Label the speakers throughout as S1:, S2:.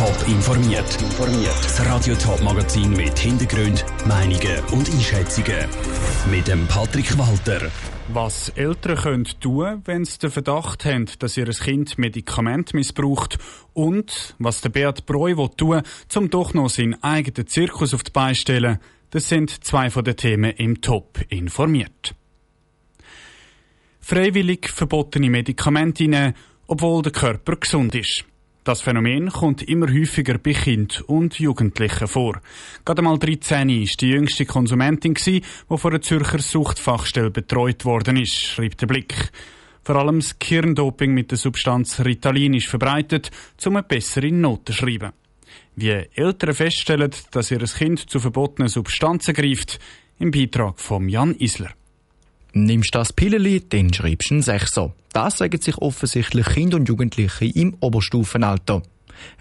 S1: Top informiert. Das Radio Top Magazin mit Hintergrund, Meinungen und Einschätzungen mit dem Patrick Walter.
S2: Was Eltern können tun, wenn sie den Verdacht haben, dass ihr Kind Medikament missbraucht und was der Beat Breu tun um doch noch seinen eigenen Zirkus auf die Beine stellen, das sind zwei von den Themen im Top informiert. Freiwillig verbotene Medikamente nehmen, obwohl der Körper gesund ist. Das Phänomen kommt immer häufiger bei Kindern und Jugendlichen vor. Gerade mal 13 war die jüngste Konsumentin, die von einer Zürcher Suchtfachstelle betreut worden ist, schreibt der Blick. Vor allem das Kirndoping mit der Substanz Ritalin ist verbreitet, um eine bessere Note zu schreiben. Wie Eltern feststellen, dass ihr Kind zu verbotenen Substanzen greift, im Beitrag von Jan Isler.
S3: Nimmst das Pilleli, dann schreibst du ein Sechser. Das sagen sich offensichtlich Kinder und Jugendliche im Oberstufenalter.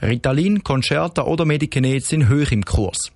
S3: Ritalin, Concerta oder Medikinet sind hoch im Kurs.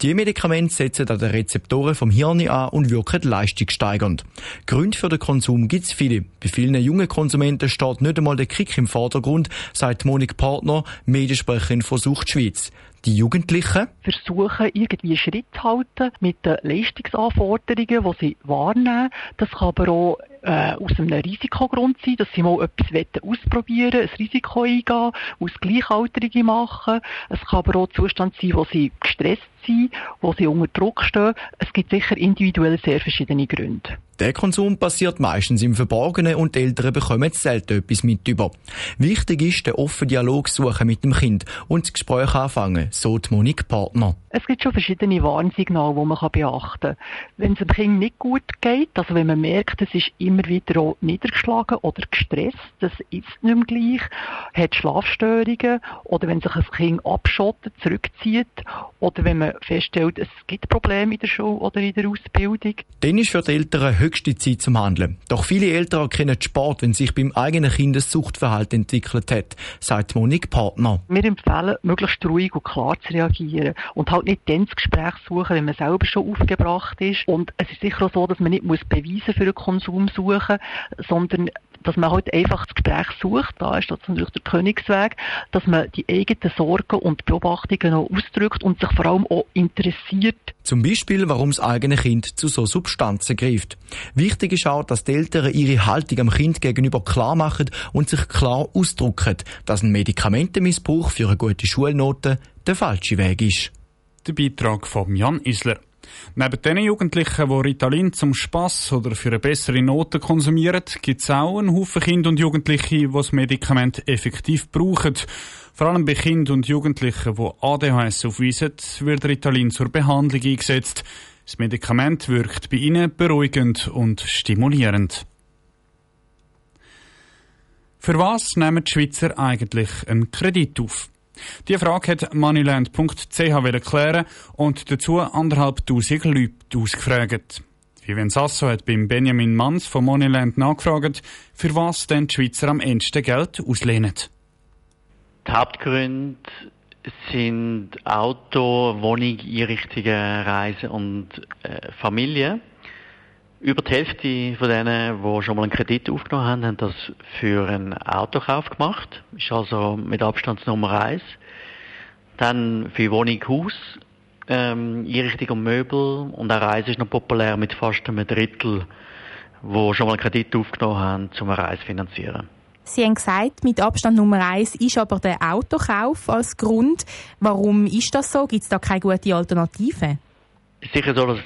S3: Die Medikamente setzen an den Rezeptoren vom Hirn an und wirken leistungssteigernd. Gründe für den Konsum gibt es viele. Bei vielen jungen Konsumenten steht nicht einmal der Kick im Vordergrund, sagt Monik Partner, Mediensprecherin von Sucht Schweiz. Die Jugendlichen
S4: versuchen irgendwie Schritt zu halten mit den Leistungsanforderungen, die sie wahrnehmen. Das kann aber auch äh, aus einem Risikogrund sein, dass sie mal etwas ausprobieren ein Risiko eingehen, aus Gleichaltrigen machen. Es kann aber auch Zustand sein, wo sie gestresst sind, wo sie unter Druck stehen. Es gibt sicher individuell sehr verschiedene Gründe.
S3: Der Konsum passiert meistens im Verborgenen und die Eltern bekommen selten etwas mit über. Wichtig ist, den offenen Dialog suchen mit dem Kind und das Gespräch anfangen, so die Monique Partner.
S4: Es gibt schon verschiedene Warnsignale, die man beachten kann. Wenn es dem Kind nicht gut geht, also wenn man merkt, es ist immer wieder auch niedergeschlagen oder gestresst, das ist nicht mehr gleich, hat Schlafstörungen oder wenn sich ein Kind abschottet, zurückzieht oder wenn man feststellt, es gibt Probleme in der Schule oder in der Ausbildung.
S3: Dann ist für die Eltern höchste Zeit zum Handeln. Doch viele Eltern erkennen Sport, wenn sich beim eigenen Kind ein Suchtverhalten entwickelt hat, sagt Monique Partner.
S4: Wir empfehlen, möglichst ruhig und klar zu reagieren und halt nicht dann das Gespräch suchen, wenn man selber schon aufgebracht ist. Und es ist sicher auch so, dass man nicht muss Beweise für den Konsum suchen, sondern dass man halt einfach das Gespräch sucht, da ist das natürlich der Königsweg, dass man die eigenen Sorgen und Beobachtungen auch ausdrückt und sich vor allem auch interessiert.
S3: Zum Beispiel, warum das eigene Kind zu so Substanzen greift. Wichtig ist auch, dass die Eltern ihre Haltung am Kind gegenüber klar machen und sich klar ausdrücken, dass ein Medikamentenmissbrauch für eine gute Schulnote der falsche Weg ist.
S2: Der Beitrag von Jan Isler. Neben den Jugendlichen, die Ritalin zum Spass oder für eine bessere Note konsumieren, gibt es auch einen Haufen Kinder und Jugendliche, die das Medikament effektiv brauchen. Vor allem bei Kindern und Jugendlichen, die ADHS aufweisen, wird Ritalin zur Behandlung eingesetzt. Das Medikament wirkt bei ihnen beruhigend und stimulierend. Für was nehmen die Schweizer eigentlich einen Kredit auf? Die Frage hat moneyland.ch klären und dazu anderthalbtausend Leute ausgefragt. Vivien Sasso hat beim Benjamin Manns von Moneyland nachgefragt, für was denn die Schweizer am ehesten Geld auslehnen.
S5: Die Hauptgründe sind Auto, Wohnung, Einrichtungen, Reisen und äh, Familie. Über die Hälfte von denen, die schon mal einen Kredit aufgenommen haben, haben das für einen Autokauf gemacht. Ist also mit Abstand Nummer eins. Dann für Wohnung, Haus, ähm, Einrichtung und Möbel und auch Reise ist noch populär mit fast einem Drittel, die schon mal einen Kredit aufgenommen haben, um eine Reise zu finanzieren.
S6: Sie haben gesagt, mit Abstand Nummer eins ist aber der Autokauf als Grund. Warum ist das so? Gibt es da keine gute Alternative?
S5: Sicher so, dass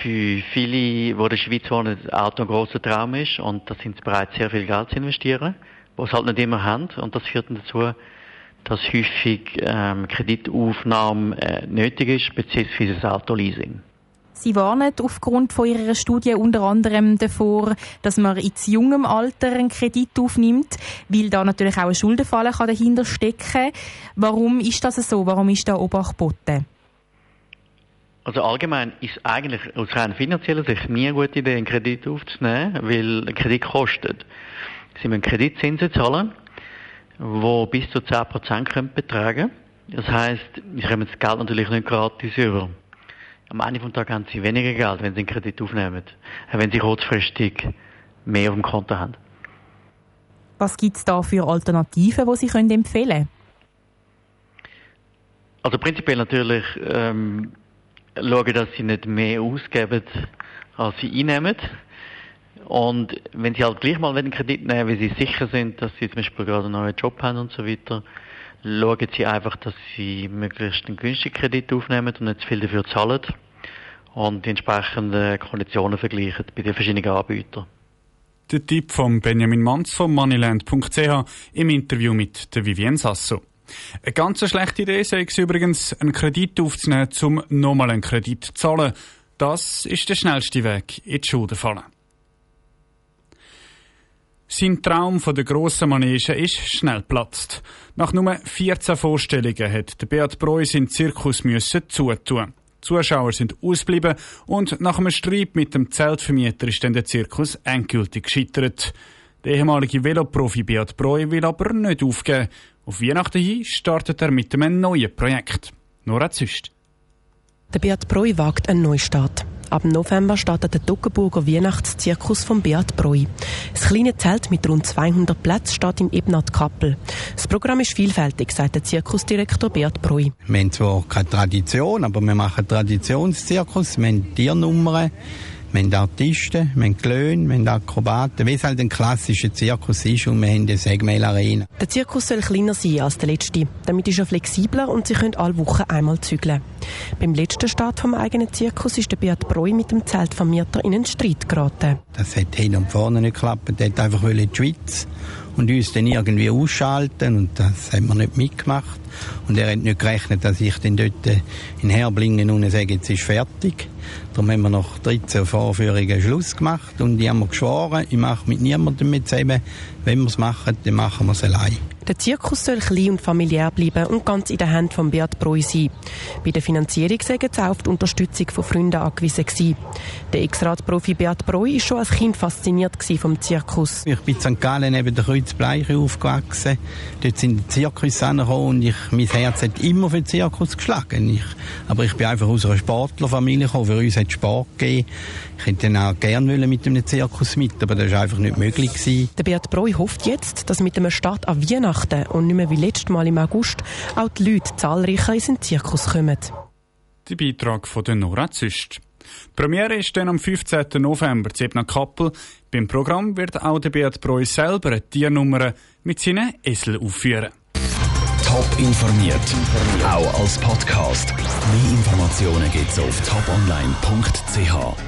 S5: für viele, die in der Schweiz wohnen, das Auto ein grosser Traum ist und da sind sie bereit, sehr viel Geld zu investieren, was sie halt nicht immer haben und das führt dann dazu, dass häufig ähm, Kreditaufnahme äh, nötig ist, beziehungsweise das Autoleasing.
S6: Sie warnen aufgrund von Ihrer Studie unter anderem davor, dass man in jungem Alter einen Kredit aufnimmt, weil da natürlich auch ein Schuldenfall dahinter stecken kann. Warum ist das so? Warum ist da Obacht geboten?
S5: Also allgemein ist eigentlich aus rein finanzieller Sicht nie eine gute Idee, einen Kredit aufzunehmen, weil ein Kredit kostet. Sie müssen Kreditzinsen zahlen, die bis zu 10% können betragen Das heisst, Sie kommen das Geld natürlich nicht gratis über. Am Ende des Tages haben Sie weniger Geld, wenn Sie einen Kredit aufnehmen, wenn Sie kurzfristig mehr auf dem Konto haben.
S6: Was gibt es da für Alternativen, die Sie können empfehlen können?
S5: Also prinzipiell natürlich ähm, schauen, dass sie nicht mehr ausgeben, als sie einnehmen. Und wenn sie halt gleich mal einen Kredit nehmen, weil sie sicher sind, dass sie zum Beispiel gerade einen neuen Job haben und so weiter, schauen sie einfach, dass sie möglichst einen günstigen Kredit aufnehmen und nicht zu viel dafür zahlen und die entsprechenden Konditionen vergleichen bei den verschiedenen Anbietern.
S2: Der Tipp von Benjamin Manz von moneyland.ch im Interview mit der Vivienne Sasso. Eine ganz schlechte Idee sei es übrigens, einen Kredit aufzunehmen, um nochmal einen Kredit zu zahlen. Das ist der schnellste Weg in die Schulden fallen. Sein Traum von der grossen Manege ist schnell platzt. Nach nur 14 Vorstellungen hat der Beat Breu seinen Zirkus müssen zutun. Die Zuschauer sind ausgeblieben und nach einem Streit mit dem Zeltvermieter ist dann der Zirkus endgültig gescheitert. Der ehemalige Veloprofi Beat Breu will aber nicht aufgeben. Auf Weihnachten hin startet er mit einem neuen Projekt. Nora Züst.
S7: Der Beat Breu wagt einen Neustart. Ab November startet der Duckenburger Weihnachtszirkus von Beat Breu. Das kleine Zelt mit rund 200 Plätzen steht im Ebnat Kappel. Das Programm ist vielfältig, sagt der Zirkusdirektor Beat Breu.
S8: Wir haben zwar keine Tradition, aber wir machen Traditionszirkus. Wir haben Tiernummern. Wir haben Artisten, wir haben Klöne, wir haben Akrobaten, wie es halt ein klassischer Zirkus ist und wir haben eine Segmail-Arena.
S7: Der Zirkus soll kleiner sein als der letzte. Damit ist er flexibler und sie können alle Wochen einmal zügeln. Beim letzten Start vom eigenen Zirkus ist der Beat Breu mit dem Zeltvermieter in einen Streit geraten.
S8: Das hat hin und vorne nicht geklappt. Der hat einfach in die Schweiz und uns dann irgendwie ausschalten und das haben wir nicht mitgemacht. Und er hat nicht gerechnet, dass ich dann dort in Herblingen und sage, jetzt ist fertig. Darum haben wir nach 13 Vorführungen Schluss gemacht und die haben wir geschworen, ich mache mit niemandem mehr zusammen. Wenn wir es machen, dann machen wir es allein.
S7: Der Zirkus soll klein und familiär bleiben und ganz in der Hand von Beat Breu sein. Bei der Finanzierung sei auch auf die Unterstützung von Freunden angewiesen gewesen. Der Ex-Radprofi Beat Breu war schon als Kind fasziniert vom Zirkus.
S8: Ich bin in St. Gallen neben der Kreuzbleiche aufgewachsen. Dort sind die Zirkus angekommen und ich, mein Herz hat immer für den Zirkus geschlagen. Ich, aber ich bin einfach aus einer Sportlerfamilie gekommen. Für uns hat Sport gegeben. Ich hätte dann auch gerne mit einem Zirkus mit, aber das war einfach nicht möglich. Gewesen.
S7: Der Beat Breu hofft jetzt, dass mit dem Start an Weihnachten und nicht mehr wie letztes Mal im August auch die Leute zahlreicher in den Zirkus kommen.
S2: Der Beitrag von der Nora Züst. Die Premiere ist dann am 15. November zu Ebner Kappel. Beim Programm wird auch der Beat Breu selber eine Tiernummer mit seinen Esel aufführen.
S1: Top informiert, auch als Podcast. Mehr Informationen gibt's auf toponline.ch.